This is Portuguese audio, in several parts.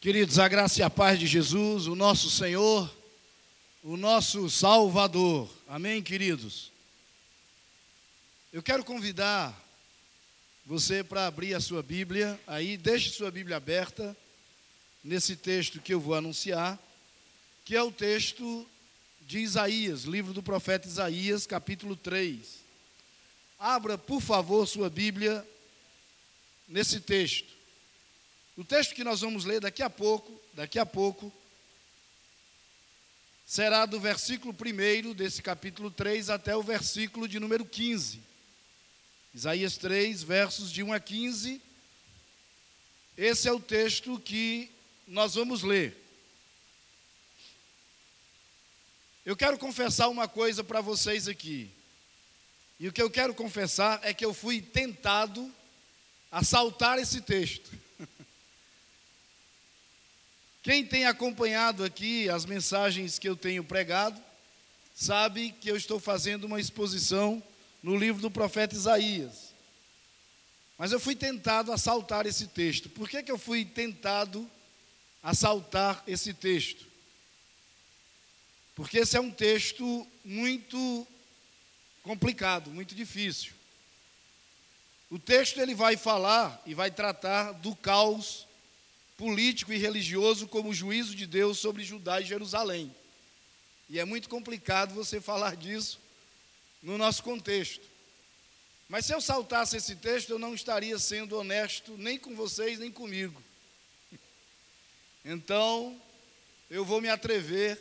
Queridos, a graça e a paz de Jesus, o nosso Senhor, o nosso Salvador. Amém, queridos? Eu quero convidar você para abrir a sua Bíblia, aí deixe sua Bíblia aberta nesse texto que eu vou anunciar, que é o texto de Isaías, livro do profeta Isaías, capítulo 3. Abra, por favor, sua Bíblia nesse texto. O texto que nós vamos ler daqui a pouco, daqui a pouco, será do versículo 1 desse capítulo 3 até o versículo de número 15. Isaías 3, versos de 1 a 15. Esse é o texto que nós vamos ler. Eu quero confessar uma coisa para vocês aqui. E o que eu quero confessar é que eu fui tentado a saltar esse texto. Quem tem acompanhado aqui as mensagens que eu tenho pregado, sabe que eu estou fazendo uma exposição no livro do profeta Isaías. Mas eu fui tentado a saltar esse texto. Por que, que eu fui tentado a saltar esse texto? Porque esse é um texto muito complicado, muito difícil. O texto ele vai falar e vai tratar do caos político e religioso como o juízo de Deus sobre Judá e Jerusalém. E é muito complicado você falar disso no nosso contexto. Mas se eu saltasse esse texto, eu não estaria sendo honesto nem com vocês, nem comigo. Então, eu vou me atrever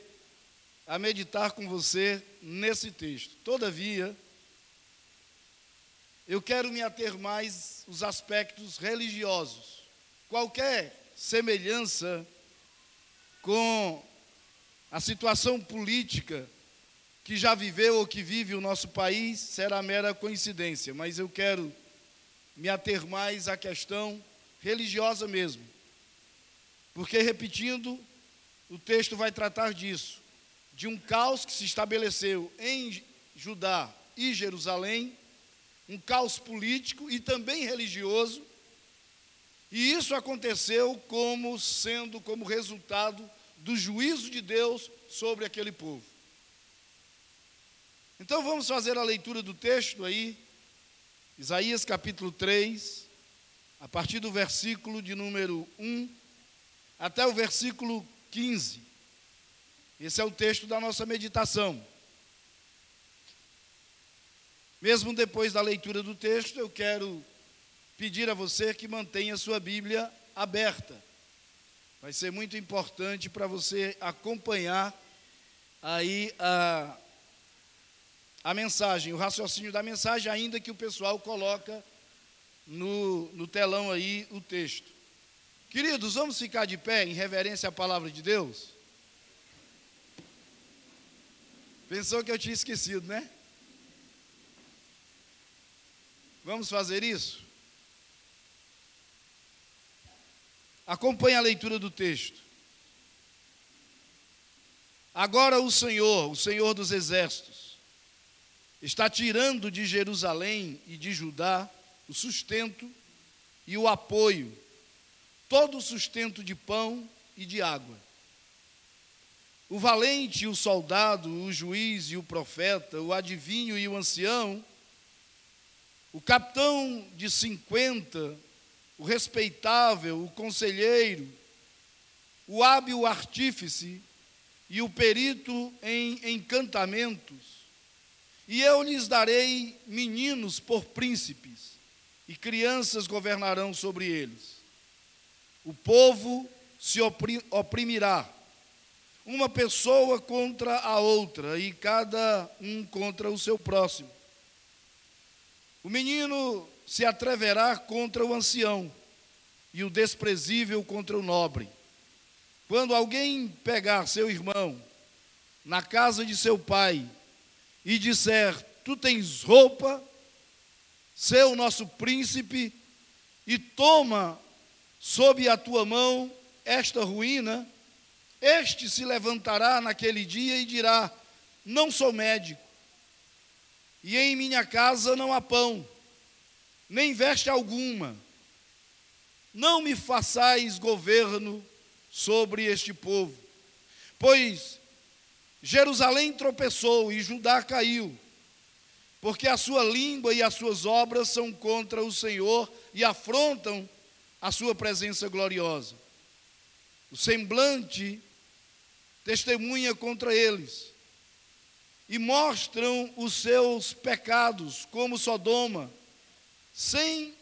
a meditar com você nesse texto. Todavia, eu quero me ater mais os aspectos religiosos. Qualquer semelhança com a situação política que já viveu ou que vive o nosso país será mera coincidência, mas eu quero me ater mais à questão religiosa mesmo. Porque, repetindo, o texto vai tratar disso, de um caos que se estabeleceu em Judá e Jerusalém, um caos político e também religioso, e isso aconteceu como sendo como resultado do juízo de Deus sobre aquele povo. Então vamos fazer a leitura do texto aí, Isaías capítulo 3, a partir do versículo de número 1 até o versículo 15. Esse é o texto da nossa meditação. Mesmo depois da leitura do texto, eu quero pedir a você que mantenha sua Bíblia aberta. Vai ser muito importante para você acompanhar aí a, a mensagem, o raciocínio da mensagem, ainda que o pessoal coloca no, no telão aí o texto. Queridos, vamos ficar de pé em reverência à palavra de Deus? Pensou que eu tinha esquecido, né? Vamos fazer isso? Acompanhe a leitura do texto. Agora o Senhor, o Senhor dos exércitos, está tirando de Jerusalém e de Judá o sustento e o apoio, todo o sustento de pão e de água. O valente, o soldado, o juiz e o profeta, o adivinho e o ancião, o capitão de cinquenta o respeitável, o conselheiro, o hábil artífice e o perito em encantamentos. E eu lhes darei meninos por príncipes, e crianças governarão sobre eles. O povo se oprimirá, uma pessoa contra a outra, e cada um contra o seu próximo. O menino se atreverá contra o ancião e o desprezível contra o nobre. Quando alguém pegar seu irmão na casa de seu pai e disser: Tu tens roupa, seu nosso príncipe, e toma sob a tua mão esta ruína, este se levantará naquele dia e dirá: Não sou médico, e em minha casa não há pão nem veste alguma. Não me façais governo sobre este povo. Pois Jerusalém tropeçou e Judá caiu, porque a sua língua e as suas obras são contra o Senhor e afrontam a sua presença gloriosa. O semblante testemunha contra eles e mostram os seus pecados, como Sodoma, sem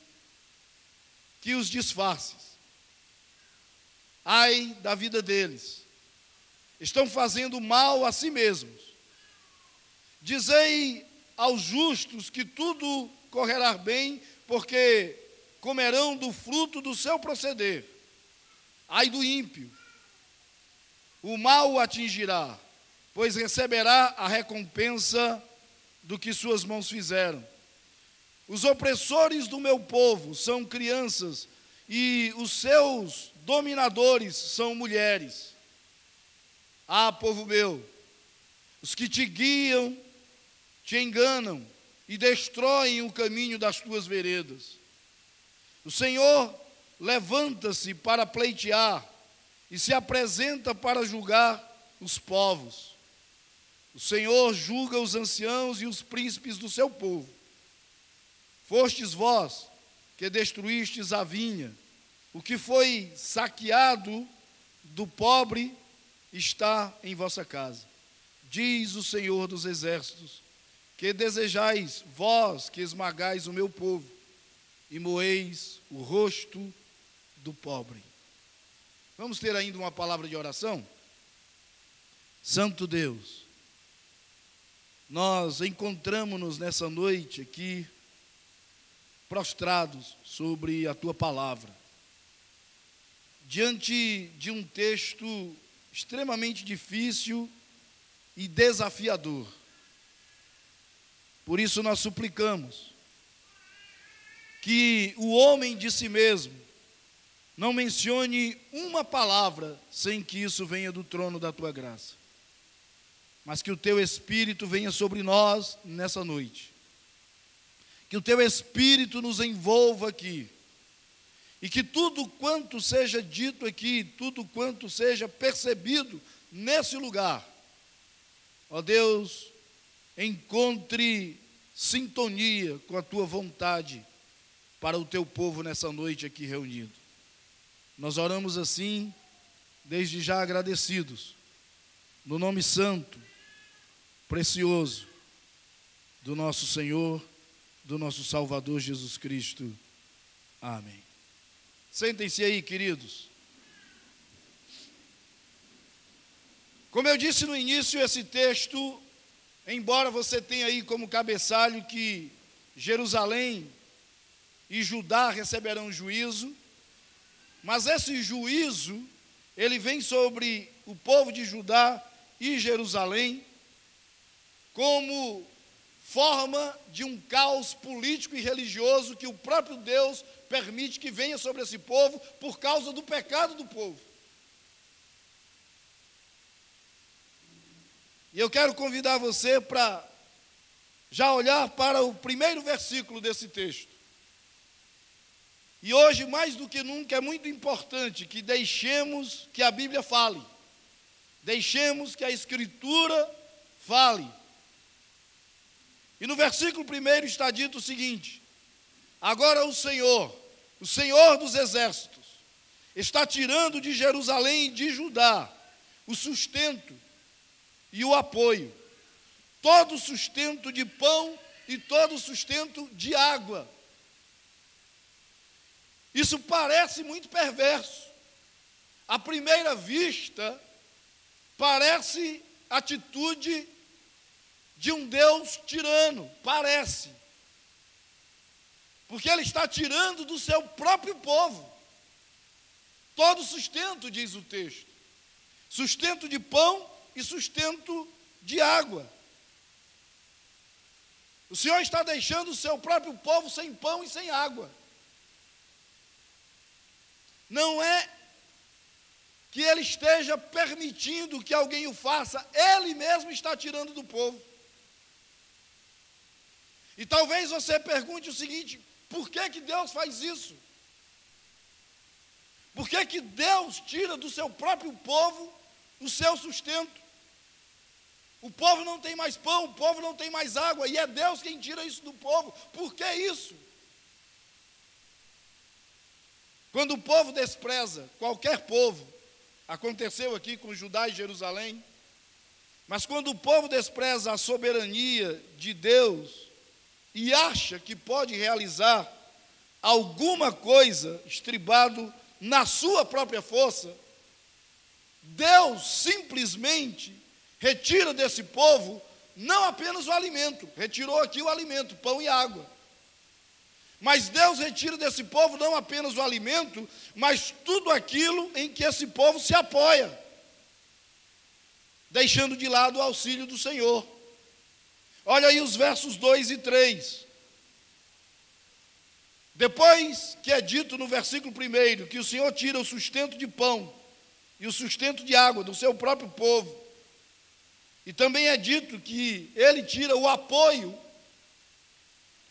que os disfarces. Ai da vida deles, estão fazendo mal a si mesmos. Dizei aos justos que tudo correrá bem, porque comerão do fruto do seu proceder. Ai do ímpio, o mal o atingirá, pois receberá a recompensa do que suas mãos fizeram. Os opressores do meu povo são crianças, e os seus dominadores são mulheres. Ah, povo meu, os que te guiam, te enganam e destroem o caminho das tuas veredas. O Senhor levanta-se para pleitear e se apresenta para julgar os povos. O Senhor julga os anciãos e os príncipes do seu povo. Fostes vós que destruístes a vinha, o que foi saqueado do pobre está em vossa casa. Diz o Senhor dos exércitos: que desejais vós que esmagais o meu povo e moeis o rosto do pobre. Vamos ter ainda uma palavra de oração? Santo Deus, nós encontramos-nos nessa noite aqui, prostrados sobre a tua palavra, diante de um texto extremamente difícil e desafiador. Por isso nós suplicamos que o homem de si mesmo não mencione uma palavra sem que isso venha do trono da tua graça. Mas que o teu espírito venha sobre nós nessa noite. Que o teu espírito nos envolva aqui. E que tudo quanto seja dito aqui, tudo quanto seja percebido nesse lugar, ó Deus, encontre sintonia com a tua vontade para o teu povo nessa noite aqui reunido. Nós oramos assim, desde já agradecidos, no nome santo, precioso do nosso Senhor, do nosso Salvador Jesus Cristo. Amém. Sentem-se aí, queridos. Como eu disse no início, esse texto, embora você tenha aí como cabeçalho que Jerusalém e Judá receberão juízo, mas esse juízo, ele vem sobre o povo de Judá e Jerusalém como forma de um caos político e religioso que o próprio Deus permite que venha sobre esse povo por causa do pecado do povo. E eu quero convidar você para já olhar para o primeiro versículo desse texto. E hoje, mais do que nunca, é muito importante que deixemos que a Bíblia fale, deixemos que a Escritura fale. E no versículo primeiro está dito o seguinte: Agora o Senhor, o Senhor dos exércitos, está tirando de Jerusalém e de Judá o sustento e o apoio, todo sustento de pão e todo sustento de água isso parece muito perverso. À primeira vista, parece atitude de um Deus tirano, parece. Porque ele está tirando do seu próprio povo todo sustento, diz o texto. Sustento de pão e sustento de água. O Senhor está deixando o seu próprio povo sem pão e sem água. Não é que ele esteja permitindo que alguém o faça, ele mesmo está tirando do povo. E talvez você pergunte o seguinte: por que, que Deus faz isso? Por que, que Deus tira do seu próprio povo o seu sustento? O povo não tem mais pão, o povo não tem mais água, e é Deus quem tira isso do povo. Por que isso? Quando o povo despreza qualquer povo, aconteceu aqui com Judá e Jerusalém, mas quando o povo despreza a soberania de Deus e acha que pode realizar alguma coisa estribado na sua própria força, Deus simplesmente retira desse povo não apenas o alimento, retirou aqui o alimento, pão e água. Mas Deus retira desse povo não apenas o alimento, mas tudo aquilo em que esse povo se apoia, deixando de lado o auxílio do Senhor. Olha aí os versos 2 e 3. Depois que é dito no versículo 1 que o Senhor tira o sustento de pão e o sustento de água do seu próprio povo, e também é dito que ele tira o apoio,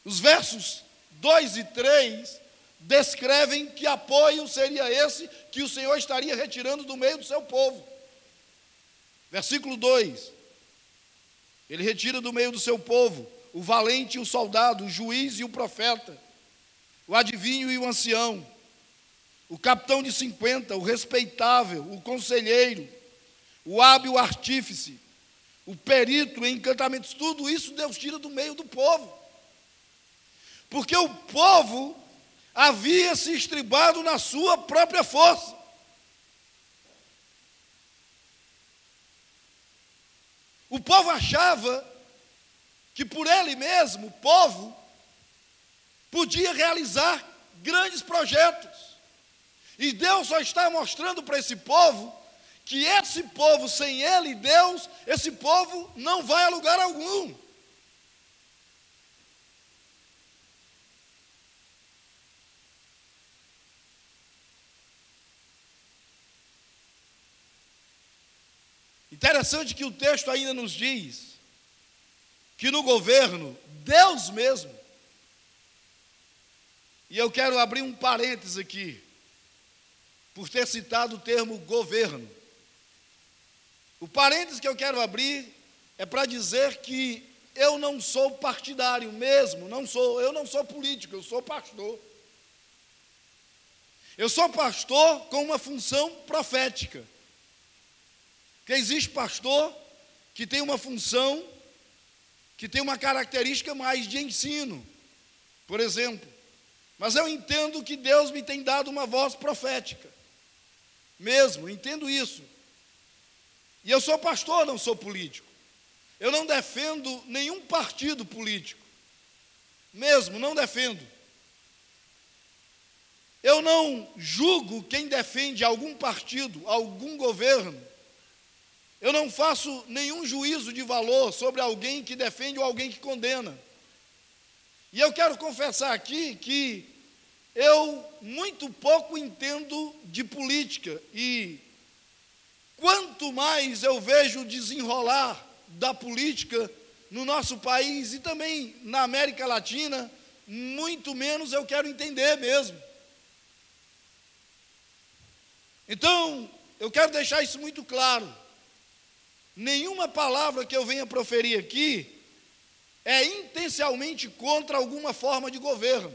os versos 2 e 3 descrevem que apoio seria esse que o Senhor estaria retirando do meio do seu povo. Versículo 2: Ele retira do meio do seu povo o valente e o soldado, o juiz e o profeta, o adivinho e o ancião, o capitão de cinquenta, o respeitável, o conselheiro, o hábil artífice, o perito em encantamentos, tudo isso Deus tira do meio do povo. Porque o povo havia se estribado na sua própria força. O povo achava que por ele mesmo, o povo, podia realizar grandes projetos. E Deus só está mostrando para esse povo que esse povo, sem ele, Deus, esse povo não vai a lugar algum. Interessante que o texto ainda nos diz que no governo, Deus mesmo, e eu quero abrir um parênteses aqui, por ter citado o termo governo. O parênteses que eu quero abrir é para dizer que eu não sou partidário mesmo, não sou, eu não sou político, eu sou pastor. Eu sou pastor com uma função profética. Que existe pastor que tem uma função, que tem uma característica mais de ensino, por exemplo. Mas eu entendo que Deus me tem dado uma voz profética. Mesmo, entendo isso. E eu sou pastor, não sou político. Eu não defendo nenhum partido político. Mesmo, não defendo. Eu não julgo quem defende algum partido, algum governo eu não faço nenhum juízo de valor sobre alguém que defende ou alguém que condena. E eu quero confessar aqui que eu muito pouco entendo de política e quanto mais eu vejo desenrolar da política no nosso país e também na América Latina, muito menos eu quero entender mesmo. Então, eu quero deixar isso muito claro. Nenhuma palavra que eu venha proferir aqui é intencionalmente contra alguma forma de governo.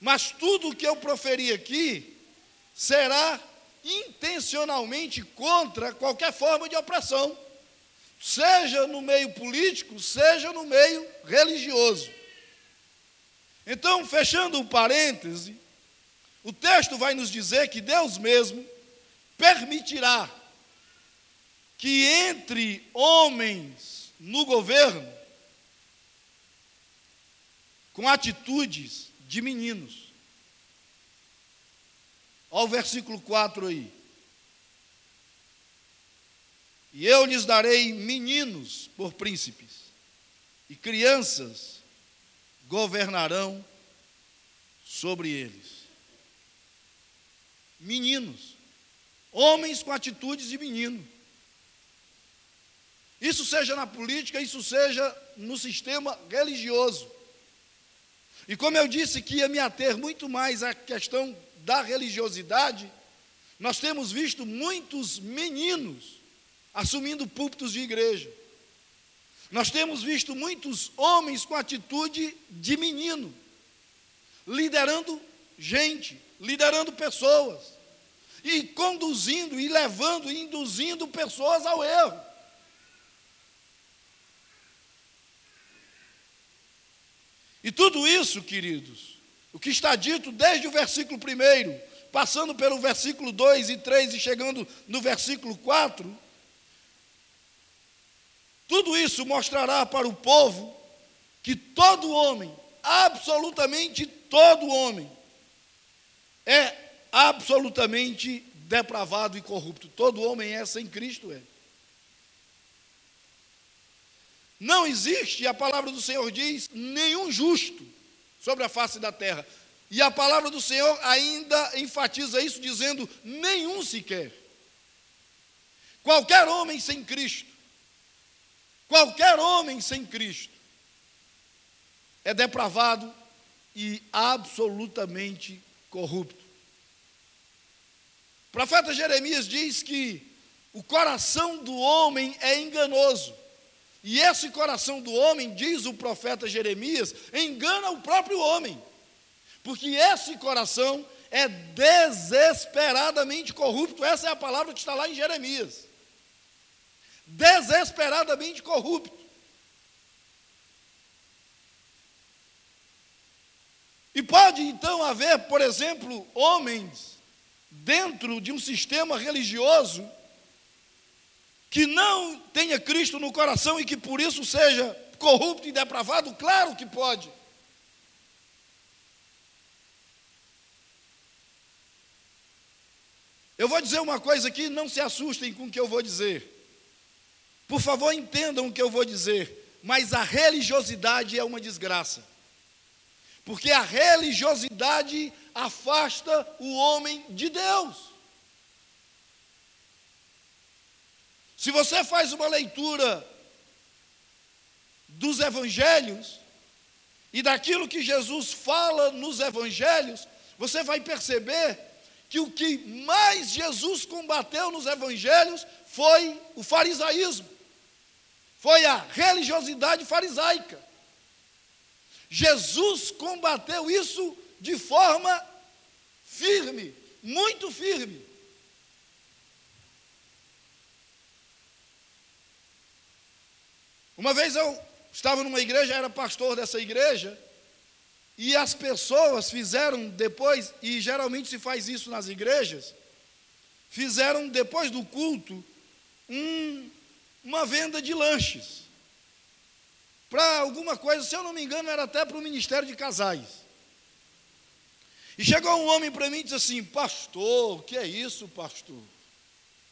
Mas tudo que eu proferir aqui será intencionalmente contra qualquer forma de opressão, seja no meio político, seja no meio religioso. Então, fechando o parêntese, o texto vai nos dizer que Deus mesmo permitirá que entre homens no governo com atitudes de meninos. Olha o versículo 4 aí. E eu lhes darei meninos por príncipes, e crianças governarão sobre eles. Meninos, homens com atitudes de menino. Isso seja na política, isso seja no sistema religioso. E como eu disse que ia me ater muito mais à questão da religiosidade, nós temos visto muitos meninos assumindo púlpitos de igreja. Nós temos visto muitos homens com atitude de menino, liderando gente, liderando pessoas, e conduzindo, e levando, e induzindo pessoas ao erro. E tudo isso, queridos, o que está dito desde o versículo 1, passando pelo versículo 2 e 3 e chegando no versículo 4, tudo isso mostrará para o povo que todo homem, absolutamente todo homem, é absolutamente depravado e corrupto. Todo homem é sem Cristo, é. Não existe, a palavra do Senhor diz, nenhum justo sobre a face da terra. E a palavra do Senhor ainda enfatiza isso, dizendo: nenhum sequer. Qualquer homem sem Cristo, qualquer homem sem Cristo, é depravado e absolutamente corrupto. O profeta Jeremias diz que o coração do homem é enganoso. E esse coração do homem, diz o profeta Jeremias, engana o próprio homem. Porque esse coração é desesperadamente corrupto. Essa é a palavra que está lá em Jeremias. Desesperadamente corrupto. E pode então haver, por exemplo, homens dentro de um sistema religioso que não tenha Cristo no coração e que por isso seja corrupto e depravado? Claro que pode. Eu vou dizer uma coisa aqui, não se assustem com o que eu vou dizer. Por favor, entendam o que eu vou dizer. Mas a religiosidade é uma desgraça. Porque a religiosidade afasta o homem de Deus. Se você faz uma leitura dos evangelhos e daquilo que Jesus fala nos evangelhos, você vai perceber que o que mais Jesus combateu nos evangelhos foi o farisaísmo, foi a religiosidade farisaica. Jesus combateu isso de forma firme, muito firme. Uma vez eu estava numa igreja, era pastor dessa igreja, e as pessoas fizeram depois, e geralmente se faz isso nas igrejas, fizeram depois do culto um, uma venda de lanches. Para alguma coisa, se eu não me engano, era até para o Ministério de Casais. E chegou um homem para mim e disse assim: Pastor, que é isso, pastor?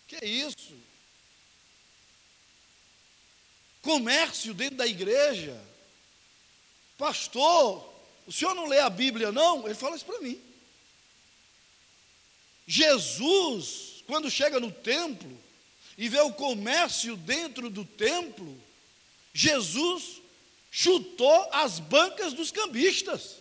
Que é isso? Comércio dentro da igreja. Pastor, o senhor não lê a Bíblia, não? Ele fala isso para mim. Jesus, quando chega no templo e vê o comércio dentro do templo, Jesus chutou as bancas dos cambistas.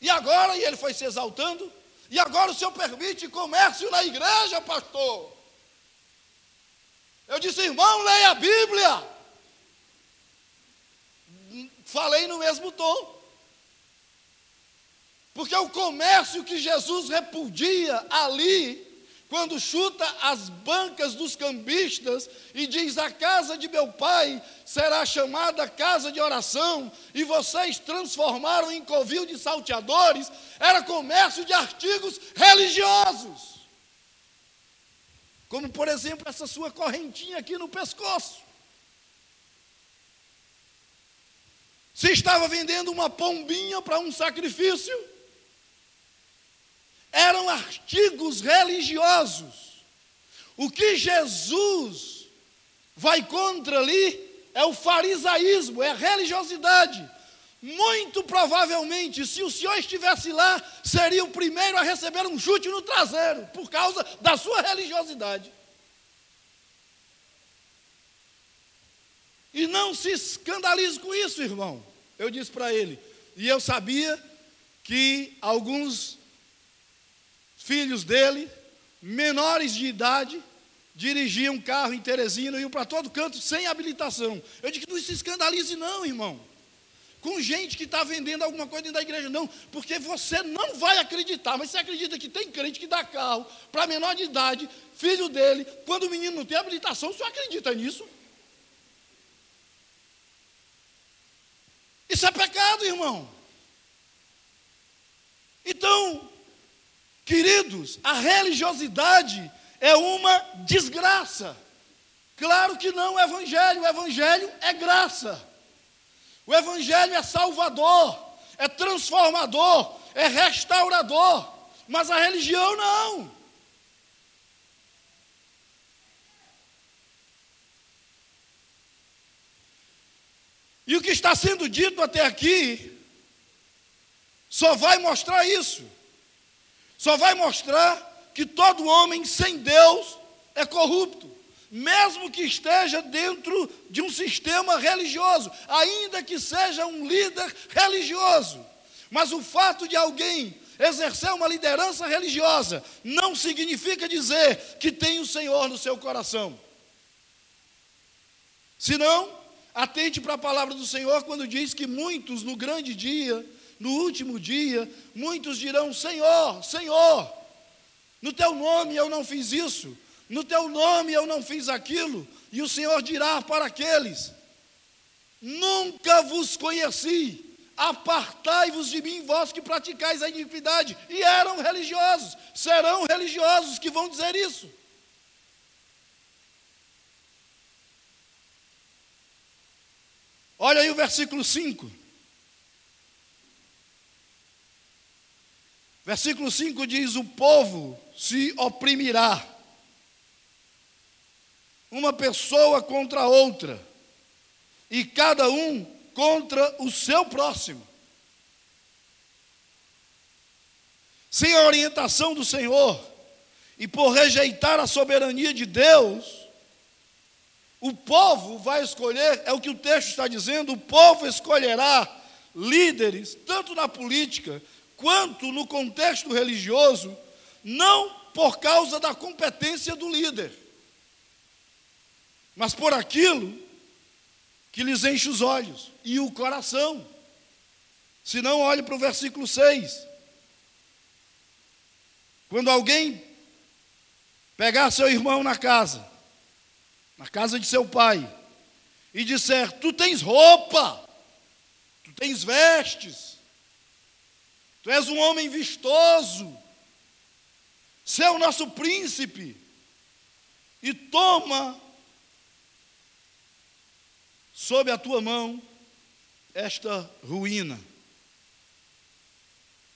E agora, e ele foi se exaltando, e agora o senhor permite comércio na igreja, pastor? Eu disse, irmão, leia a Bíblia. Falei no mesmo tom. Porque o comércio que Jesus repudia ali, quando chuta as bancas dos cambistas e diz: A casa de meu pai será chamada casa de oração, e vocês transformaram em covil de salteadores, era comércio de artigos religiosos. Como, por exemplo, essa sua correntinha aqui no pescoço. Se estava vendendo uma pombinha para um sacrifício, eram artigos religiosos. O que Jesus vai contra ali é o farisaísmo, é a religiosidade. Muito provavelmente, se o senhor estivesse lá, seria o primeiro a receber um chute no traseiro, por causa da sua religiosidade. E não se escandalize com isso, irmão. Eu disse para ele. E eu sabia que alguns filhos dele, menores de idade, dirigiam carro em Teresina, iam para todo canto sem habilitação. Eu que não se escandalize, não, irmão. Com gente que está vendendo alguma coisa dentro da igreja, não, porque você não vai acreditar, mas você acredita que tem crente que dá carro para menor de idade, filho dele, quando o menino não tem habilitação, você acredita nisso? Isso é pecado, irmão. Então, queridos, a religiosidade é uma desgraça. Claro que não o evangelho, o evangelho é graça. O evangelho é salvador, é transformador, é restaurador, mas a religião não. E o que está sendo dito até aqui só vai mostrar isso. Só vai mostrar que todo homem sem Deus é corrupto, mesmo que esteja dentro de um sistema religioso, ainda que seja um líder religioso. Mas o fato de alguém exercer uma liderança religiosa não significa dizer que tem o Senhor no seu coração. Senão, Atente para a palavra do Senhor quando diz que muitos no grande dia, no último dia, muitos dirão: Senhor, Senhor, no teu nome eu não fiz isso, no teu nome eu não fiz aquilo. E o Senhor dirá para aqueles: Nunca vos conheci, apartai-vos de mim, vós que praticais a iniquidade. E eram religiosos, serão religiosos que vão dizer isso. Olha aí o versículo 5. Versículo 5 diz: O povo se oprimirá, uma pessoa contra outra, e cada um contra o seu próximo. Sem a orientação do Senhor, e por rejeitar a soberania de Deus, o povo vai escolher, é o que o texto está dizendo, o povo escolherá líderes, tanto na política quanto no contexto religioso, não por causa da competência do líder, mas por aquilo que lhes enche os olhos e o coração. Se não, olhe para o versículo 6. Quando alguém pegar seu irmão na casa, na casa de seu pai, e disser: Tu tens roupa, tu tens vestes, tu és um homem vistoso, você é o nosso príncipe, e toma sob a tua mão esta ruína.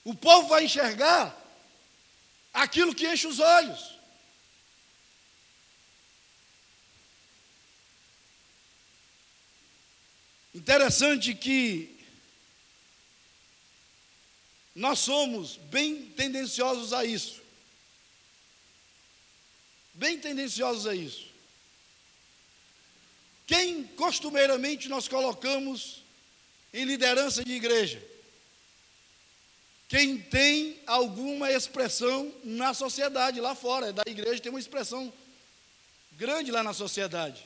O povo vai enxergar aquilo que enche os olhos. Interessante que nós somos bem tendenciosos a isso. Bem tendenciosos a isso. Quem costumeiramente nós colocamos em liderança de igreja? Quem tem alguma expressão na sociedade lá fora, da igreja tem uma expressão grande lá na sociedade.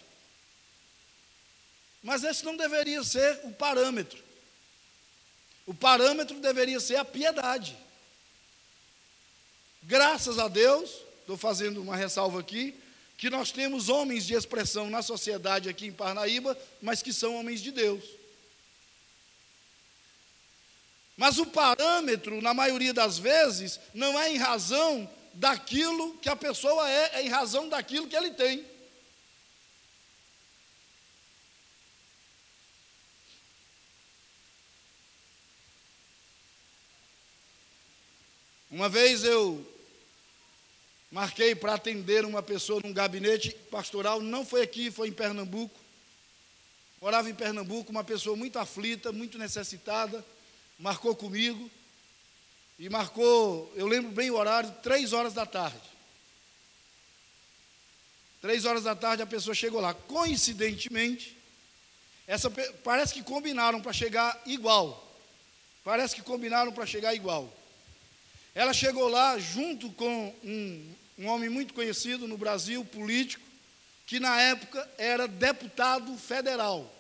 Mas esse não deveria ser o parâmetro. O parâmetro deveria ser a piedade. Graças a Deus, estou fazendo uma ressalva aqui, que nós temos homens de expressão na sociedade aqui em Parnaíba, mas que são homens de Deus. Mas o parâmetro, na maioria das vezes, não é em razão daquilo que a pessoa é, é em razão daquilo que ele tem. Uma vez eu marquei para atender uma pessoa num gabinete pastoral, não foi aqui, foi em Pernambuco. Morava em Pernambuco, uma pessoa muito aflita, muito necessitada, marcou comigo. E marcou, eu lembro bem o horário, três horas da tarde. Três horas da tarde a pessoa chegou lá. Coincidentemente, essa, parece que combinaram para chegar igual. Parece que combinaram para chegar igual. Ela chegou lá junto com um, um homem muito conhecido no Brasil, político, que na época era deputado federal.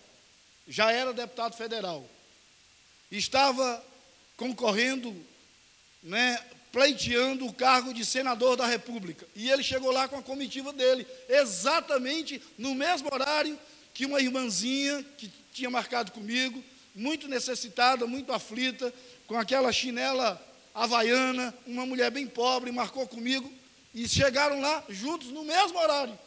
Já era deputado federal. Estava concorrendo, né, pleiteando o cargo de senador da República. E ele chegou lá com a comitiva dele, exatamente no mesmo horário que uma irmãzinha que tinha marcado comigo, muito necessitada, muito aflita, com aquela chinela havaiana, uma mulher bem pobre, marcou comigo, e chegaram lá juntos no mesmo horário.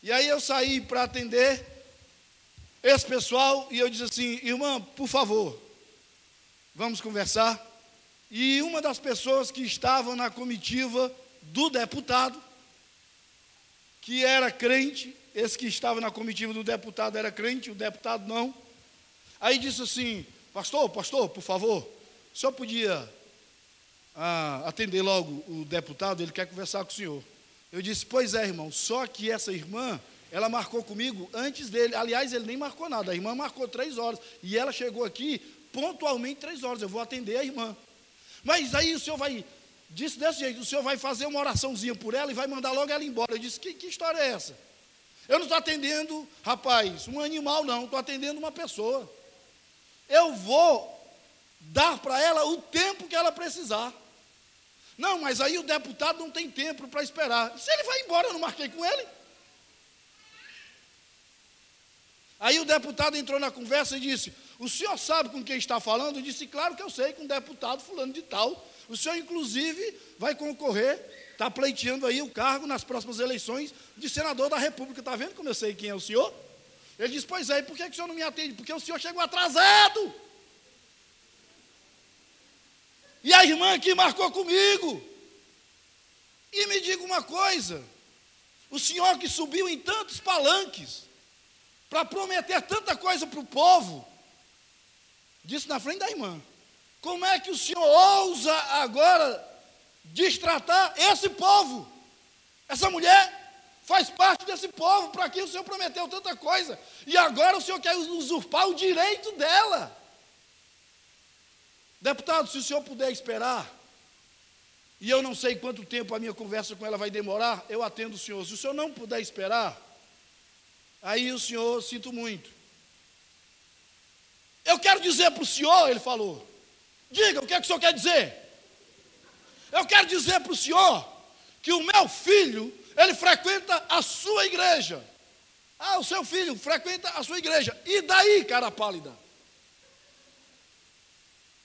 E aí eu saí para atender esse pessoal e eu disse assim: irmã, por favor, vamos conversar. E uma das pessoas que estavam na comitiva do deputado, que era crente, esse que estava na comitiva do deputado era crente, o deputado não. Aí disse assim: Pastor, pastor, por favor, senhor podia ah, atender logo o deputado, ele quer conversar com o senhor. Eu disse: Pois é, irmão, só que essa irmã, ela marcou comigo antes dele. Aliás, ele nem marcou nada, a irmã marcou três horas. E ela chegou aqui pontualmente três horas. Eu vou atender a irmã. Mas aí o senhor vai, disse desse jeito: o senhor vai fazer uma oraçãozinha por ela e vai mandar logo ela embora. Eu disse: Que, que história é essa? Eu não estou atendendo, rapaz, um animal, não, estou atendendo uma pessoa. Eu vou dar para ela o tempo que ela precisar. Não, mas aí o deputado não tem tempo para esperar. Se ele vai embora, eu não marquei com ele. Aí o deputado entrou na conversa e disse: O senhor sabe com quem está falando? Eu disse: Claro que eu sei, com o deputado fulano de tal. O senhor, inclusive, vai concorrer, está pleiteando aí o cargo nas próximas eleições de senador da República. Está vendo como eu sei quem é o senhor? Ele disse: Pois é, e por que, que o senhor não me atende? Porque o senhor chegou atrasado. E a irmã aqui marcou comigo. E me diga uma coisa: o senhor que subiu em tantos palanques, para prometer tanta coisa para o povo, disse na frente da irmã: como é que o senhor ousa agora destratar esse povo? Essa mulher faz parte desse povo para quem o senhor prometeu tanta coisa, e agora o senhor quer usurpar o direito dela. Deputado, se o senhor puder esperar, e eu não sei quanto tempo a minha conversa com ela vai demorar, eu atendo o senhor. Se o senhor não puder esperar, Aí o senhor, sinto muito. Eu quero dizer para o senhor, ele falou. Diga, o que é que o senhor quer dizer? Eu quero dizer para o senhor que o meu filho, ele frequenta a sua igreja. Ah, o seu filho frequenta a sua igreja. E daí, cara pálida?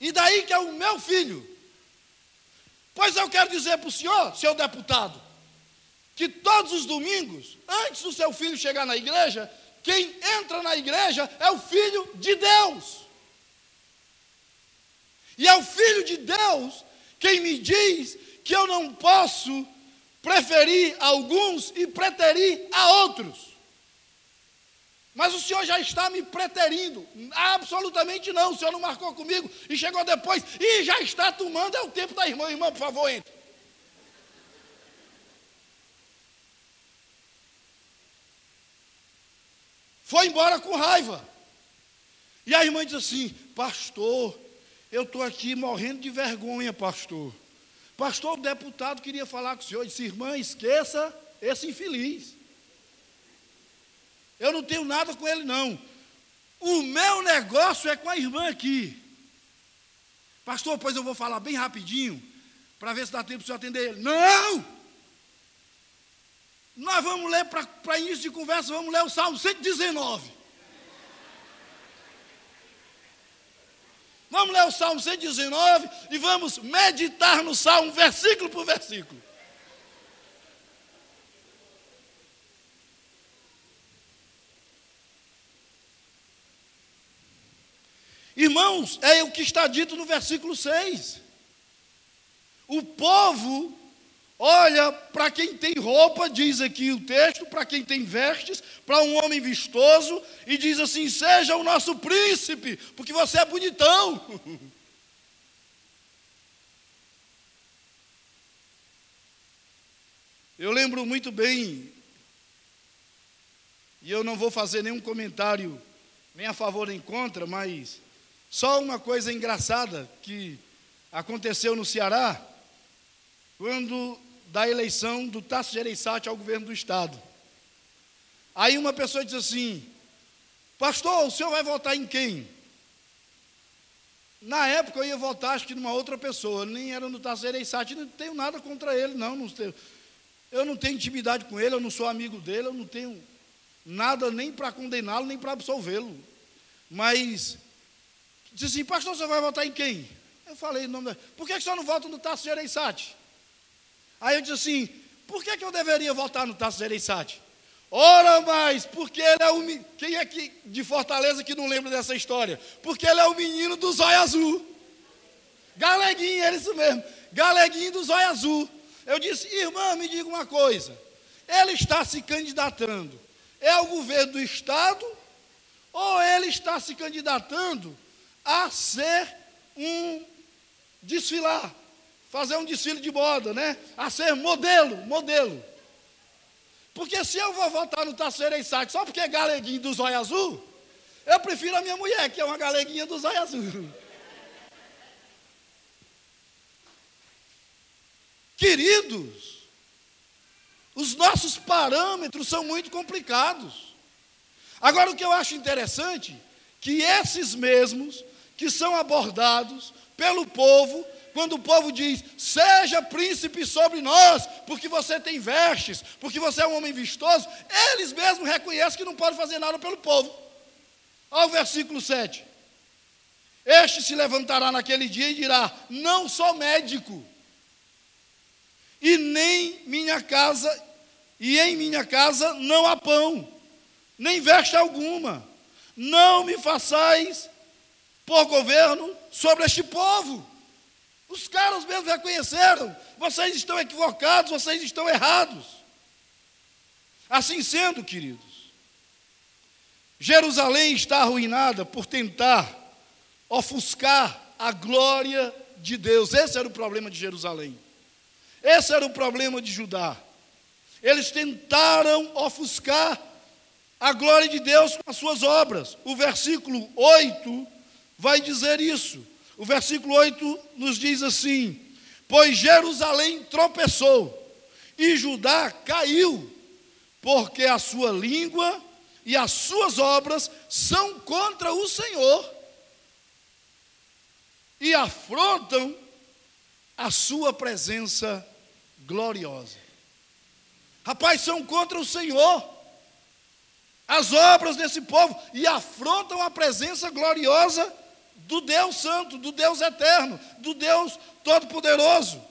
E daí que é o meu filho? Pois eu quero dizer para o senhor, seu deputado, que todos os domingos, antes do seu filho chegar na igreja, quem entra na igreja é o filho de Deus. E é o filho de Deus quem me diz que eu não posso preferir alguns e preterir a outros. Mas o senhor já está me preterindo. Absolutamente não. O senhor não marcou comigo e chegou depois e já está tomando é o tempo da irmã. Irmã, por favor, entre. Foi embora com raiva. E a irmã diz assim: Pastor, eu estou aqui morrendo de vergonha, pastor. Pastor, o deputado queria falar com o senhor. Disse: Irmã, esqueça esse infeliz. Eu não tenho nada com ele, não. O meu negócio é com a irmã aqui. Pastor, pois eu vou falar bem rapidinho, para ver se dá tempo para o senhor atender ele. Não! Nós vamos ler, para início de conversa, vamos ler o Salmo 119. Vamos ler o Salmo 119 e vamos meditar no Salmo, versículo por versículo. Irmãos, é o que está dito no versículo 6. O povo Olha para quem tem roupa, diz aqui o texto, para quem tem vestes, para um homem vistoso, e diz assim: seja o nosso príncipe, porque você é bonitão. Eu lembro muito bem, e eu não vou fazer nenhum comentário nem a favor nem contra, mas Só uma coisa engraçada que aconteceu no Ceará, quando da eleição do Tasso Gereissati ao governo do Estado. Aí uma pessoa diz assim: Pastor, o senhor vai votar em quem? Na época eu ia votar, acho que numa outra pessoa, nem era no Tasso Gereissati, não tenho nada contra ele, não, não tenho, eu não tenho intimidade com ele, eu não sou amigo dele, eu não tenho nada nem para condená-lo, nem para absolvê-lo. Mas, disse assim, pastor, você vai votar em quem? Eu falei, nome da... por que, que você não vota no Tasso Gereissati? Aí eu disse assim, por que, que eu deveria votar no Tasso Gereissati? Ora mais, porque ele é o. Quem é aqui de Fortaleza que não lembra dessa história? Porque ele é o menino do zóio azul. Galeguinho, era isso mesmo. Galeguinho do zóio azul. Eu disse, irmã, me diga uma coisa. Ele está se candidatando. É ao governo do Estado ou ele está se candidatando a ser um desfilar, fazer um desfile de moda, né? A ser modelo, modelo. Porque se eu vou votar no Taceira Saque só porque é galeguinho do zóio azul, eu prefiro a minha mulher, que é uma galeguinha do zóio azul. Queridos, os nossos parâmetros são muito complicados. Agora, o que eu acho interessante, que esses mesmos que são abordados pelo povo quando o povo diz: seja príncipe sobre nós, porque você tem vestes, porque você é um homem vistoso, eles mesmos reconhecem que não podem fazer nada pelo povo. Olha o versículo 7. Este se levantará naquele dia e dirá: Não sou médico, e nem minha casa, e em minha casa não há pão, nem veste alguma. Não me façais por governo sobre este povo. Os caras mesmo reconheceram: vocês estão equivocados, vocês estão errados. Assim sendo, queridos, Jerusalém está arruinada por tentar ofuscar a glória de Deus. Esse era o problema de Jerusalém. Esse era o problema de Judá. Eles tentaram ofuscar a glória de Deus com as suas obras. O versículo 8 vai dizer isso. O versículo 8 nos diz assim: Pois Jerusalém tropeçou e Judá caiu, porque a sua língua e as suas obras são contra o Senhor e afrontam a sua presença gloriosa. Rapaz, são contra o Senhor as obras desse povo e afrontam a presença gloriosa do Deus Santo, do Deus Eterno, do Deus Todo-Poderoso.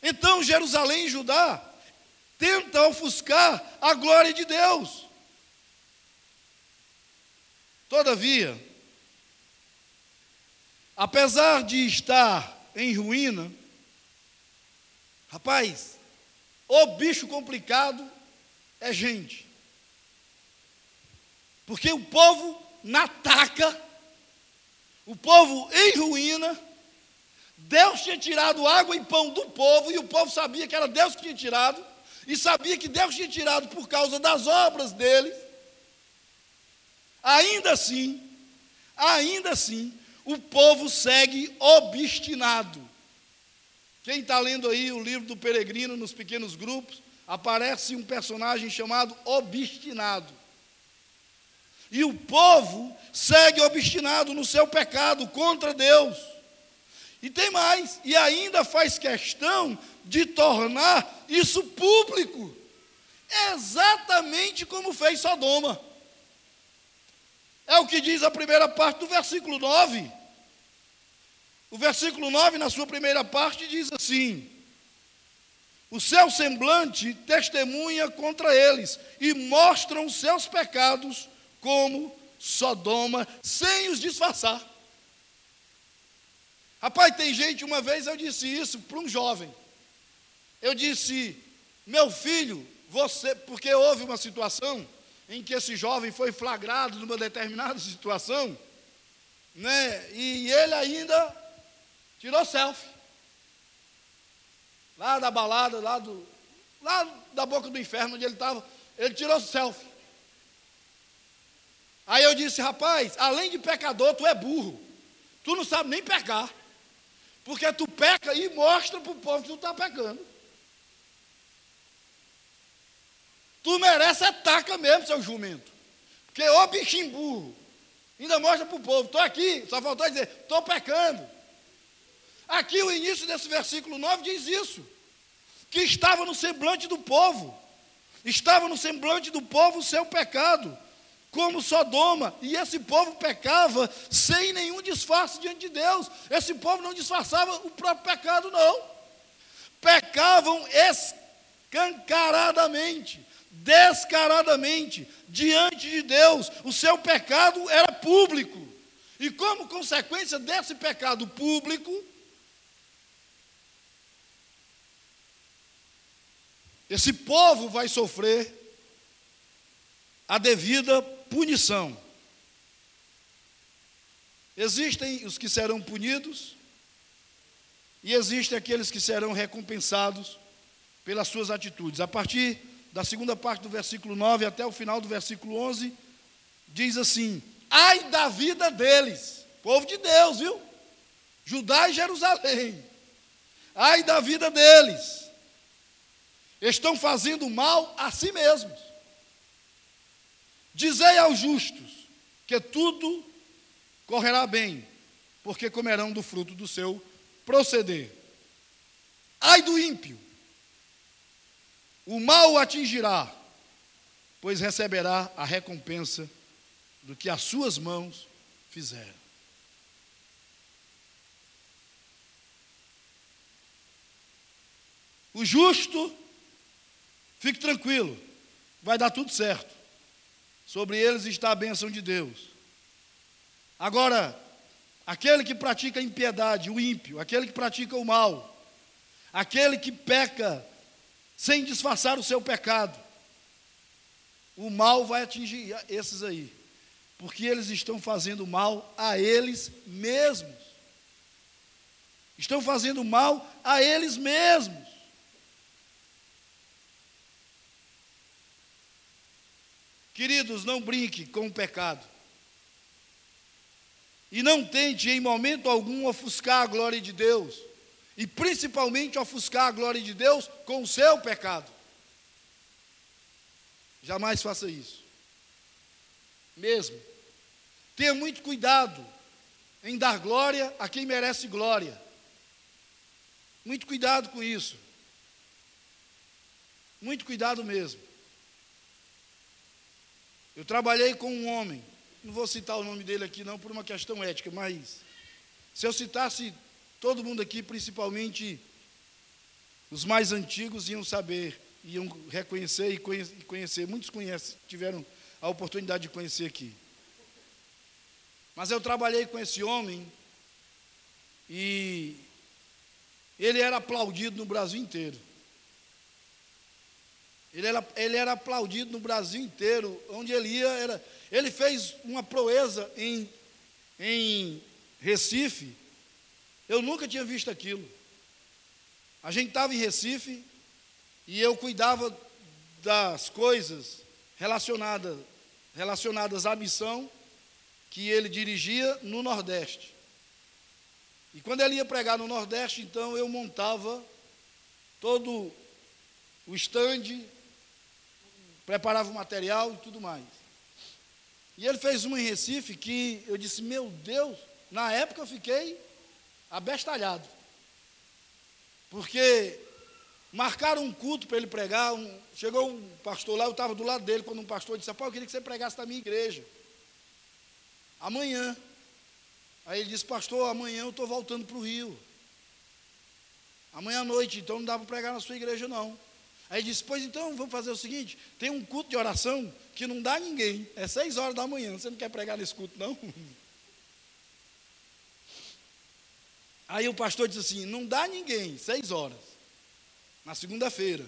Então Jerusalém e Judá tenta ofuscar a glória de Deus. Todavia, apesar de estar em ruína, rapaz, o bicho complicado é gente. Porque o povo na taca o povo em ruína, Deus tinha tirado água e pão do povo, e o povo sabia que era Deus que tinha tirado, e sabia que Deus tinha tirado por causa das obras dele. Ainda assim, ainda assim, o povo segue obstinado. Quem está lendo aí o livro do peregrino nos pequenos grupos, aparece um personagem chamado obstinado. E o povo segue obstinado no seu pecado contra Deus. E tem mais, e ainda faz questão de tornar isso público, exatamente como fez Sodoma. É o que diz a primeira parte do versículo 9. O versículo 9, na sua primeira parte, diz assim: O seu semblante testemunha contra eles e mostram os seus pecados como Sodoma, sem os disfarçar. Rapaz, tem gente, uma vez eu disse isso para um jovem. Eu disse, meu filho, você, porque houve uma situação em que esse jovem foi flagrado numa determinada situação, né? E ele ainda tirou selfie. Lá da balada, lá do lá da boca do inferno onde ele estava, ele tirou selfie. Aí eu disse, rapaz, além de pecador, tu é burro. Tu não sabe nem pecar. Porque tu peca e mostra para o povo que tu está pecando. Tu merece ataca mesmo, seu jumento. Porque ô bichinho burro. Ainda mostra para o povo, estou aqui, só faltou dizer, estou pecando. Aqui o início desse versículo 9 diz isso. Que estava no semblante do povo. Estava no semblante do povo o seu pecado, como Sodoma, e esse povo pecava sem nenhum disfarce diante de Deus. Esse povo não disfarçava o próprio pecado, não. Pecavam escancaradamente, descaradamente, diante de Deus. O seu pecado era público. E como consequência desse pecado público, esse povo vai sofrer a devida punição. Existem os que serão punidos e existem aqueles que serão recompensados pelas suas atitudes. A partir da segunda parte do versículo 9 até o final do versículo 11, diz assim: Ai da vida deles, povo de Deus, viu? Judá e Jerusalém. Ai da vida deles estão fazendo mal a si mesmos. Dizei aos justos que tudo correrá bem, porque comerão do fruto do seu proceder. Ai do ímpio, o mal o atingirá, pois receberá a recompensa do que as suas mãos fizeram. O justo Fique tranquilo, vai dar tudo certo. Sobre eles está a bênção de Deus. Agora, aquele que pratica a impiedade, o ímpio, aquele que pratica o mal, aquele que peca sem disfarçar o seu pecado, o mal vai atingir esses aí, porque eles estão fazendo mal a eles mesmos. Estão fazendo mal a eles mesmos. Queridos, não brinque com o pecado. E não tente em momento algum ofuscar a glória de Deus. E principalmente ofuscar a glória de Deus com o seu pecado. Jamais faça isso. Mesmo. Tenha muito cuidado em dar glória a quem merece glória. Muito cuidado com isso. Muito cuidado mesmo. Eu trabalhei com um homem, não vou citar o nome dele aqui não por uma questão ética, mas se eu citasse todo mundo aqui, principalmente os mais antigos, iam saber, iam reconhecer e conhecer. Muitos conhecem, tiveram a oportunidade de conhecer aqui. Mas eu trabalhei com esse homem e ele era aplaudido no Brasil inteiro. Ele era, ele era aplaudido no Brasil inteiro, onde ele ia, era, ele fez uma proeza em, em Recife. Eu nunca tinha visto aquilo. A gente estava em Recife e eu cuidava das coisas relacionadas, relacionadas à missão que ele dirigia no Nordeste. E quando ele ia pregar no Nordeste, então eu montava todo o estande, preparava o material e tudo mais. E ele fez uma em Recife que eu disse, meu Deus, na época eu fiquei abestalhado. Porque marcaram um culto para ele pregar, um, chegou um pastor lá, eu estava do lado dele, quando um pastor disse, pô, eu queria que você pregasse na minha igreja. Amanhã. Aí ele disse, pastor, amanhã eu estou voltando para o Rio. Amanhã à noite, então não dá para pregar na sua igreja não. Aí disse: Pois então, vamos fazer o seguinte: tem um culto de oração que não dá ninguém, é seis horas da manhã. Você não quer pregar nesse culto, não? Aí o pastor disse assim: Não dá ninguém, seis horas, na segunda-feira.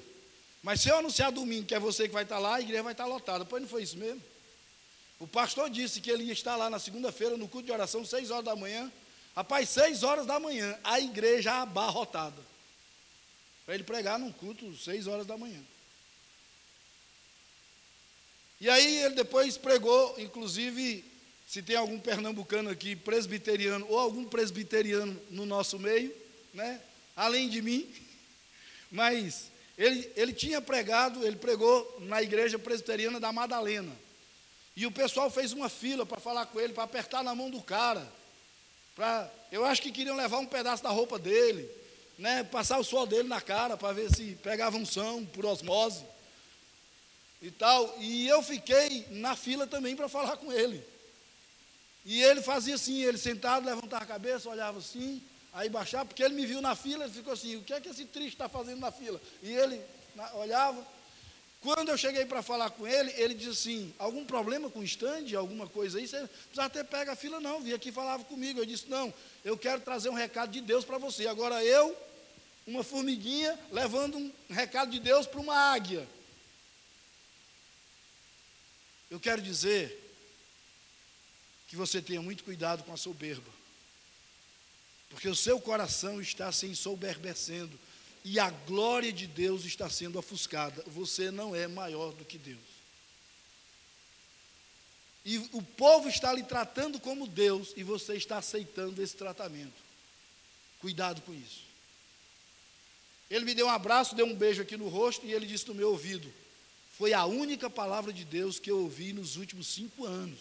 Mas se eu anunciar domingo que é você que vai estar lá, a igreja vai estar lotada. Pois não foi isso mesmo? O pastor disse que ele ia estar lá na segunda-feira, no culto de oração, seis horas da manhã. Rapaz, seis horas da manhã, a igreja abarrotada para ele pregar num culto seis horas da manhã. E aí ele depois pregou, inclusive, se tem algum pernambucano aqui, presbiteriano, ou algum presbiteriano no nosso meio, né? além de mim, mas ele, ele tinha pregado, ele pregou na igreja presbiteriana da Madalena. E o pessoal fez uma fila para falar com ele, para apertar na mão do cara. Pra, eu acho que queriam levar um pedaço da roupa dele, né, passar o suor dele na cara para ver se pegava unção por osmose e tal. E eu fiquei na fila também para falar com ele. E ele fazia assim, ele sentado, levantava a cabeça, olhava assim, aí baixava, porque ele me viu na fila, ele ficou assim, o que é que esse triste está fazendo na fila? E ele olhava. Quando eu cheguei para falar com ele, ele disse assim, algum problema com o stand, alguma coisa aí? Você precisa ter pega a fila, não, vim aqui e falava comigo. Eu disse, não, eu quero trazer um recado de Deus para você. Agora eu, uma formiguinha, levando um recado de Deus para uma águia. Eu quero dizer que você tenha muito cuidado com a soberba. Porque o seu coração está se ensoberbecendo e a glória de Deus está sendo ofuscada. Você não é maior do que Deus. E o povo está lhe tratando como Deus e você está aceitando esse tratamento. Cuidado com isso. Ele me deu um abraço, deu um beijo aqui no rosto e ele disse no meu ouvido: Foi a única palavra de Deus que eu ouvi nos últimos cinco anos.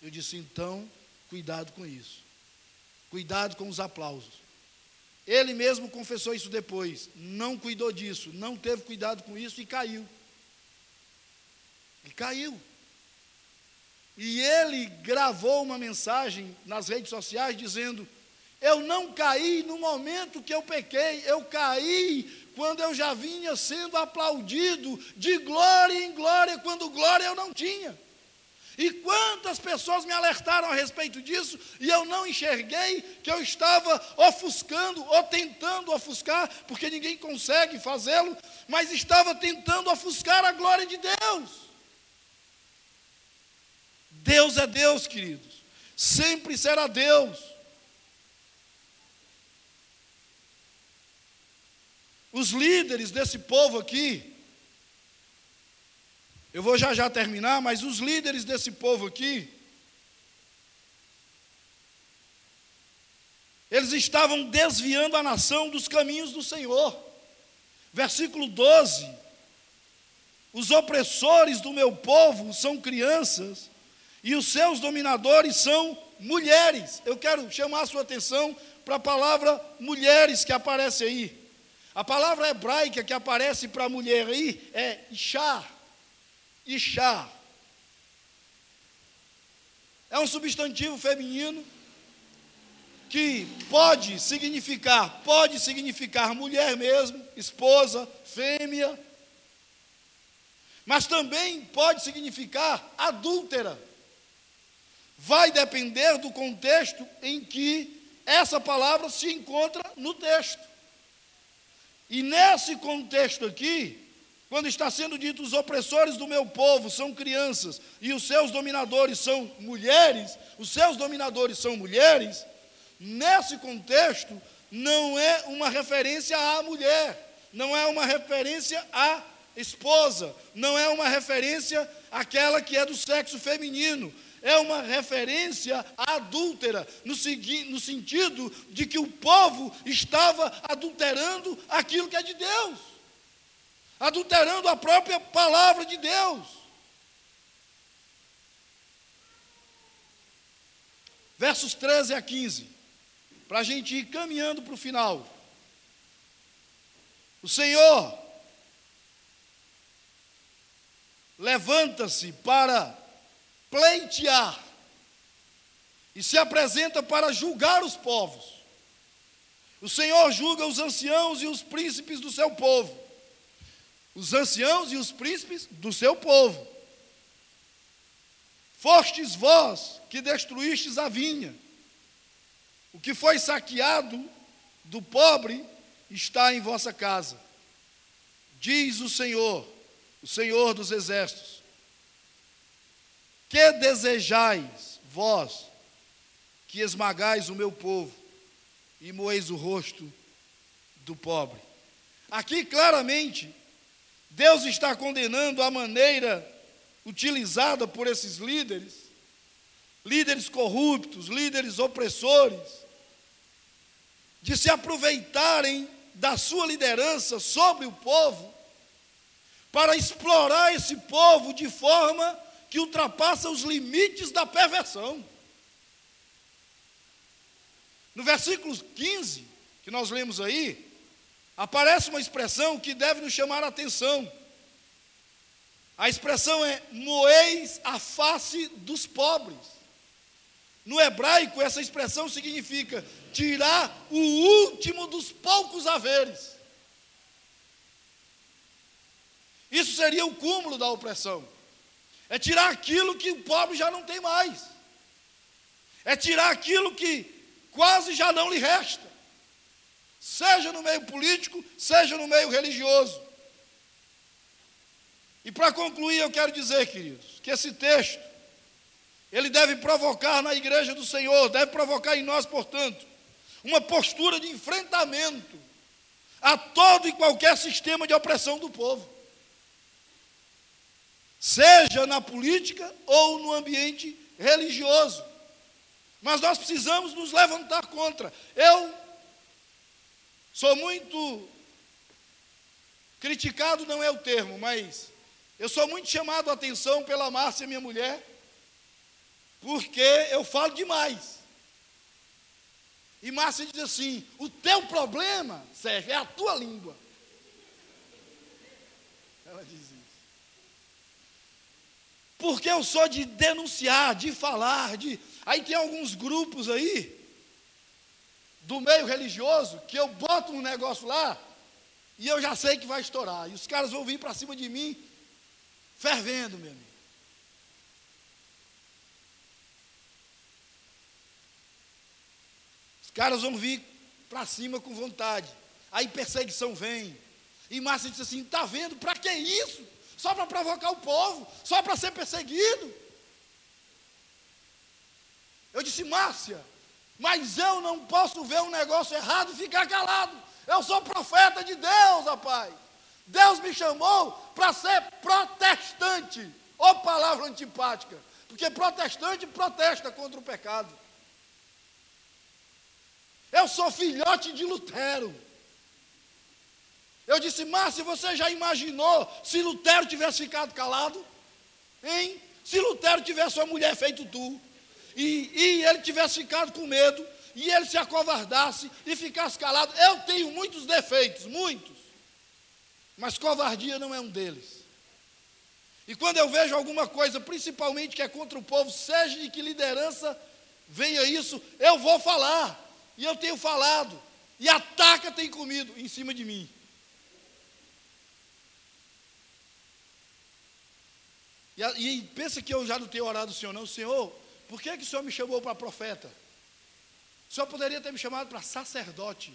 Eu disse: Então, cuidado com isso. Cuidado com os aplausos. Ele mesmo confessou isso depois. Não cuidou disso, não teve cuidado com isso e caiu. E caiu. E ele gravou uma mensagem nas redes sociais dizendo: Eu não caí no momento que eu pequei, eu caí quando eu já vinha sendo aplaudido de glória em glória, quando glória eu não tinha. E quantas pessoas me alertaram a respeito disso e eu não enxerguei que eu estava ofuscando ou tentando ofuscar, porque ninguém consegue fazê-lo, mas estava tentando ofuscar a glória de Deus. Deus é Deus, queridos, sempre será Deus. Os líderes desse povo aqui, eu vou já já terminar, mas os líderes desse povo aqui, eles estavam desviando a nação dos caminhos do Senhor. Versículo 12: Os opressores do meu povo são crianças, e os seus dominadores são mulheres. Eu quero chamar a sua atenção para a palavra mulheres que aparece aí. A palavra hebraica que aparece para mulher aí é Ishar. Ixá. É um substantivo feminino que pode significar, pode significar mulher mesmo, esposa, fêmea, mas também pode significar adúltera. Vai depender do contexto em que essa palavra se encontra no texto. E nesse contexto aqui, quando está sendo dito os opressores do meu povo são crianças e os seus dominadores são mulheres, os seus dominadores são mulheres, nesse contexto não é uma referência à mulher, não é uma referência à esposa, não é uma referência àquela que é do sexo feminino, é uma referência adúltera, no, no sentido de que o povo estava adulterando aquilo que é de Deus adulterando a própria palavra de Deus. Versos 13 a 15, para a gente ir caminhando para o final. O Senhor levanta-se para pleitear e se apresenta para julgar os povos. O Senhor julga os anciãos e os príncipes do seu povo os anciãos e os príncipes do seu povo. Fostes vós que destruístes a vinha. O que foi saqueado do pobre está em vossa casa. Diz o Senhor, o Senhor dos exércitos: Que desejais vós que esmagais o meu povo e moeis o rosto do pobre? Aqui claramente Deus está condenando a maneira utilizada por esses líderes, líderes corruptos, líderes opressores, de se aproveitarem da sua liderança sobre o povo, para explorar esse povo de forma que ultrapassa os limites da perversão. No versículo 15, que nós lemos aí, aparece uma expressão que deve nos chamar a atenção. A expressão é moeis a face dos pobres. No hebraico, essa expressão significa tirar o último dos poucos haveres. Isso seria o cúmulo da opressão. É tirar aquilo que o pobre já não tem mais. É tirar aquilo que quase já não lhe resta, seja no meio político, seja no meio religioso. E para concluir, eu quero dizer, queridos, que esse texto, ele deve provocar na igreja do Senhor, deve provocar em nós, portanto, uma postura de enfrentamento a todo e qualquer sistema de opressão do povo, seja na política ou no ambiente religioso. Mas nós precisamos nos levantar contra. Eu sou muito criticado, não é o termo, mas eu sou muito chamado a atenção pela Márcia, minha mulher, porque eu falo demais. E Márcia diz assim: o teu problema, Sérgio, é a tua língua. Ela diz isso. Porque eu sou de denunciar, de falar, de Aí tem alguns grupos aí, do meio religioso, que eu boto um negócio lá, e eu já sei que vai estourar. E os caras vão vir para cima de mim, fervendo, meu amigo. Os caras vão vir para cima com vontade. Aí perseguição vem. E Márcia disse assim: está vendo? Para que isso? Só para provocar o povo? Só para ser perseguido? Eu disse, Márcia, mas eu não posso ver um negócio errado e ficar calado. Eu sou profeta de Deus, rapaz. Deus me chamou para ser protestante. Ó palavra antipática. Porque protestante protesta contra o pecado. Eu sou filhote de Lutero. Eu disse, Márcia, você já imaginou se Lutero tivesse ficado calado? Hein? Se Lutero tivesse uma mulher feito tu? E, e ele tivesse ficado com medo, e ele se acovardasse e ficasse calado. Eu tenho muitos defeitos, muitos, mas covardia não é um deles. E quando eu vejo alguma coisa, principalmente que é contra o povo, seja de que liderança venha isso, eu vou falar, e eu tenho falado, e a taca tem comido em cima de mim. E, e pensa que eu já não tenho orado ao Senhor, não, Senhor, por que, que o Senhor me chamou para profeta? O Senhor poderia ter me chamado para sacerdote.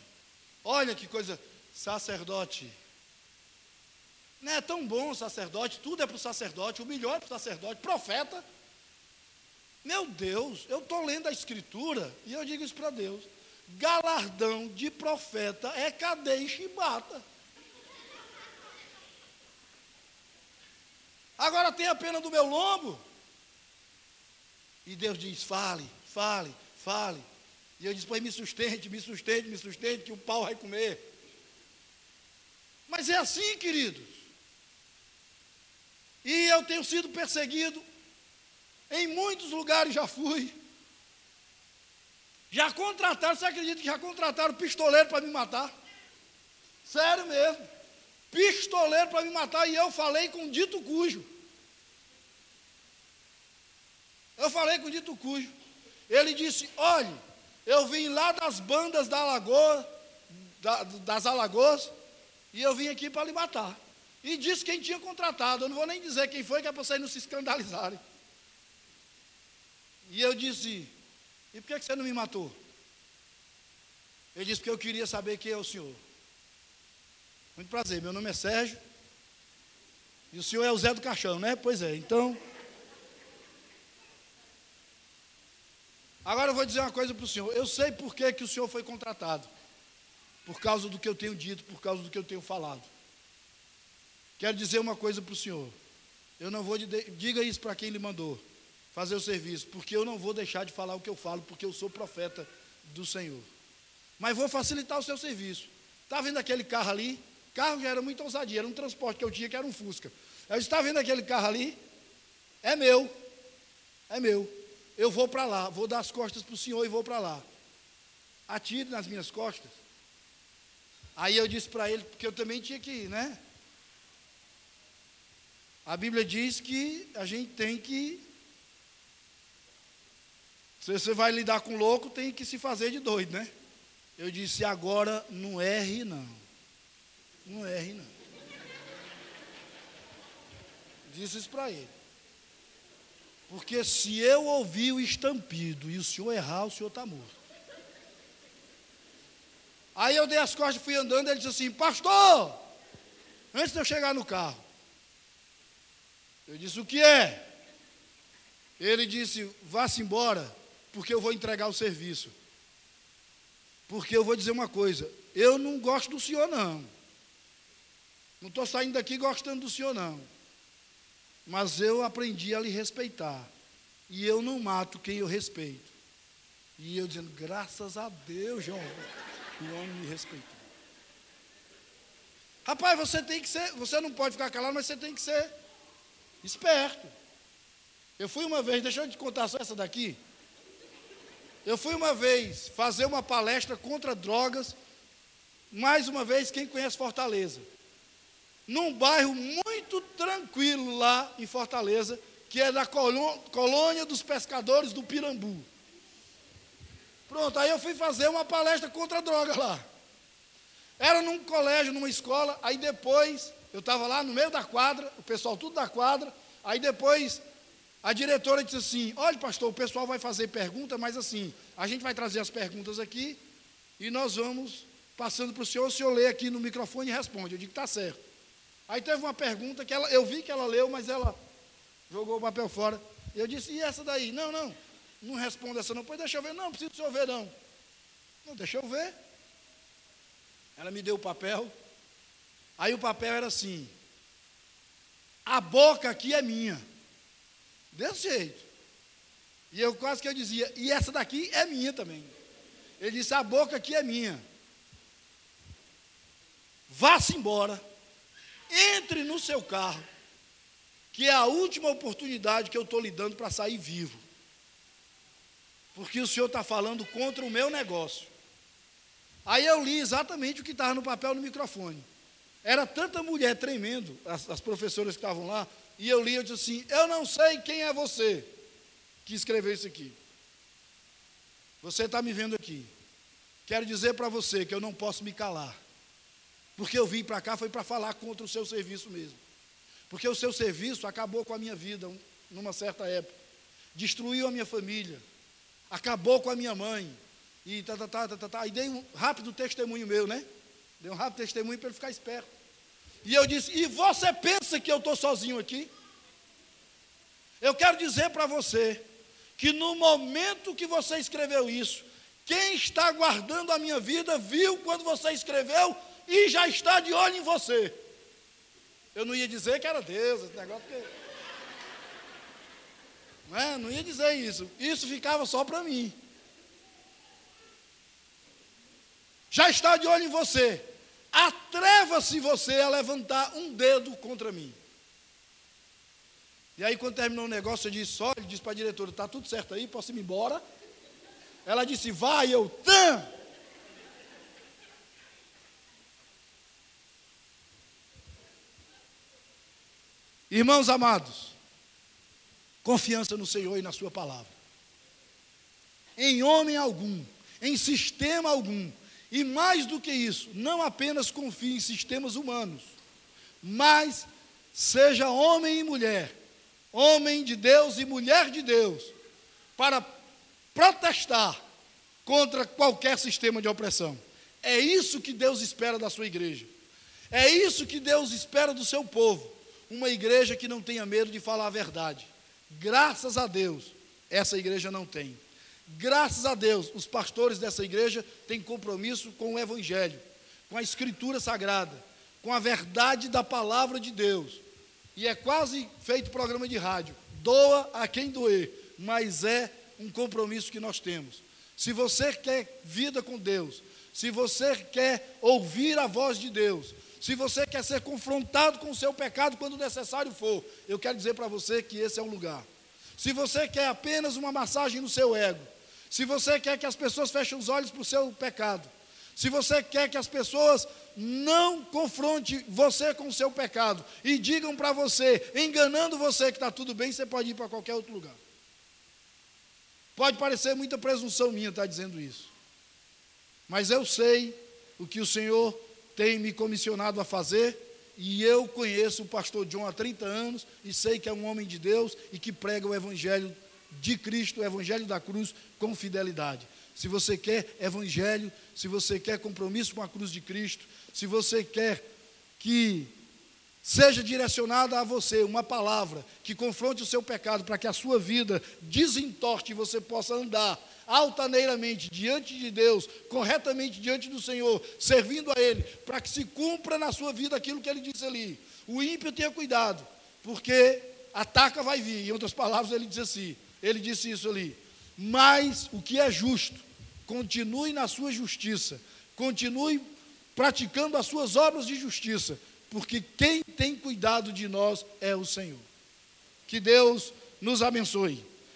Olha que coisa, sacerdote. Não é tão bom sacerdote, tudo é para o sacerdote, o melhor é para o sacerdote, profeta. Meu Deus, eu estou lendo a escritura e eu digo isso para Deus. Galardão de profeta é cadeia e chibata. Agora tem a pena do meu lombo. E Deus diz: fale, fale, fale. E eu disse: pois me sustente, me sustente, me sustente, que o pau vai comer. Mas é assim, queridos. E eu tenho sido perseguido. Em muitos lugares já fui. Já contrataram, você acredita que já contrataram pistoleiro para me matar? Sério mesmo. Pistoleiro para me matar. E eu falei com dito cujo. Eu falei com o dito cujo. Ele disse: olhe, eu vim lá das bandas da Alagoa, da, das Alagoas, e eu vim aqui para lhe matar. E disse quem tinha contratado. Eu não vou nem dizer quem foi, que é para vocês não se escandalizarem. E eu disse: E por que você não me matou? Ele disse: Porque eu queria saber quem é o senhor. Muito prazer, meu nome é Sérgio. E o senhor é o Zé do Caixão, né? Pois é, então. Agora eu vou dizer uma coisa para o senhor. Eu sei por que, que o senhor foi contratado. Por causa do que eu tenho dito, por causa do que eu tenho falado. Quero dizer uma coisa para o senhor. Eu não vou. Diga isso para quem lhe mandou fazer o serviço, porque eu não vou deixar de falar o que eu falo, porque eu sou profeta do Senhor. Mas vou facilitar o seu serviço. Está vendo aquele carro ali? Carro já era muito ousadia, era um transporte que eu tinha que era um Fusca. Está vendo aquele carro ali? É meu. É meu. Eu vou para lá, vou dar as costas para o senhor e vou para lá. Atire nas minhas costas. Aí eu disse para ele, porque eu também tinha que ir, né? A Bíblia diz que a gente tem que. Se você vai lidar com louco, tem que se fazer de doido, né? Eu disse, agora não erre, não. Não erre, não. Disse isso para ele. Porque se eu ouvir o estampido e o senhor errar, o senhor está morto. Aí eu dei as costas fui andando, ele disse assim, pastor, antes de eu chegar no carro. Eu disse, o que é? Ele disse, vá-se embora, porque eu vou entregar o serviço. Porque eu vou dizer uma coisa, eu não gosto do senhor não. Não estou saindo daqui gostando do senhor não. Mas eu aprendi a lhe respeitar. E eu não mato quem eu respeito. E eu dizendo, graças a Deus, João. O homem me respeitou. Rapaz, você tem que ser, você não pode ficar calado, mas você tem que ser esperto. Eu fui uma vez, deixa eu te contar só essa daqui. Eu fui uma vez fazer uma palestra contra drogas, mais uma vez, quem conhece Fortaleza. Num bairro muito tranquilo lá em Fortaleza, que é da colônia dos pescadores do Pirambu. Pronto, aí eu fui fazer uma palestra contra a droga lá. Era num colégio, numa escola, aí depois eu estava lá no meio da quadra, o pessoal tudo da quadra, aí depois a diretora disse assim: Olha, pastor, o pessoal vai fazer pergunta, mas assim, a gente vai trazer as perguntas aqui e nós vamos passando para o senhor, o senhor lê aqui no microfone e responde. Eu digo: Está certo. Aí teve uma pergunta que ela, eu vi que ela leu, mas ela jogou o papel fora. Eu disse: E essa daí? Não, não. Não responda essa não. Pois deixa eu ver. Não, preciso do senhor ver, não. Não, deixa eu ver. Ela me deu o papel. Aí o papel era assim. A boca aqui é minha. Desse jeito. E eu quase que eu dizia, e essa daqui é minha também. Ele disse, a boca aqui é minha. Vá-se embora. Entre no seu carro. Que é a última oportunidade que eu estou lhe dando para sair vivo porque o senhor está falando contra o meu negócio. Aí eu li exatamente o que estava no papel no microfone. Era tanta mulher tremendo, as, as professoras que estavam lá, e eu li, eu disse assim: Eu não sei quem é você que escreveu isso aqui. Você está me vendo aqui. Quero dizer para você que eu não posso me calar. Porque eu vim para cá foi para falar contra o seu serviço mesmo. Porque o seu serviço acabou com a minha vida numa certa época. Destruiu a minha família acabou com a minha mãe. E tá, tá, tá, tá, tá, tá. E dei um rápido testemunho meu, né? Dei um rápido testemunho para ele ficar esperto. E eu disse: E você pensa que eu estou sozinho aqui? Eu quero dizer para você que no momento que você escreveu isso, quem está guardando a minha vida viu quando você escreveu e já está de olho em você. Eu não ia dizer que era Deus, esse negócio, porque não, é? não ia dizer isso. Isso ficava só para mim. Já está de olho em você. Atreva-se você a levantar um dedo contra mim. E aí, quando terminou o negócio, eu disse: olha, disse para a diretora: está tudo certo aí, posso ir embora? Ela disse: vai, eu, tam. Irmãos amados, Confiança no Senhor e na Sua palavra. Em homem algum, em sistema algum, e mais do que isso, não apenas confie em sistemas humanos, mas seja homem e mulher, homem de Deus e mulher de Deus, para protestar contra qualquer sistema de opressão. É isso que Deus espera da sua igreja. É isso que Deus espera do seu povo. Uma igreja que não tenha medo de falar a verdade. Graças a Deus, essa igreja não tem. Graças a Deus, os pastores dessa igreja têm compromisso com o Evangelho, com a Escritura Sagrada, com a verdade da palavra de Deus. E é quase feito programa de rádio. Doa a quem doer, mas é um compromisso que nós temos. Se você quer vida com Deus, se você quer ouvir a voz de Deus, se você quer ser confrontado com o seu pecado quando necessário for, eu quero dizer para você que esse é o lugar. Se você quer apenas uma massagem no seu ego, se você quer que as pessoas fechem os olhos para o seu pecado, se você quer que as pessoas não confronte você com o seu pecado e digam para você, enganando você que está tudo bem, você pode ir para qualquer outro lugar. Pode parecer muita presunção minha estar dizendo isso, mas eu sei o que o Senhor tem me comissionado a fazer e eu conheço o pastor John há 30 anos e sei que é um homem de Deus e que prega o evangelho de Cristo, o evangelho da cruz com fidelidade. Se você quer evangelho, se você quer compromisso com a cruz de Cristo, se você quer que seja direcionada a você uma palavra que confronte o seu pecado para que a sua vida desentorte e você possa andar altaneiramente diante de Deus, corretamente diante do Senhor, servindo a Ele, para que se cumpra na sua vida aquilo que Ele disse ali. O ímpio tenha cuidado, porque ataca vai vir. Em outras palavras, ele diz assim: ele disse isso ali. Mas o que é justo, continue na sua justiça, continue praticando as suas obras de justiça, porque quem tem cuidado de nós é o Senhor. Que Deus nos abençoe.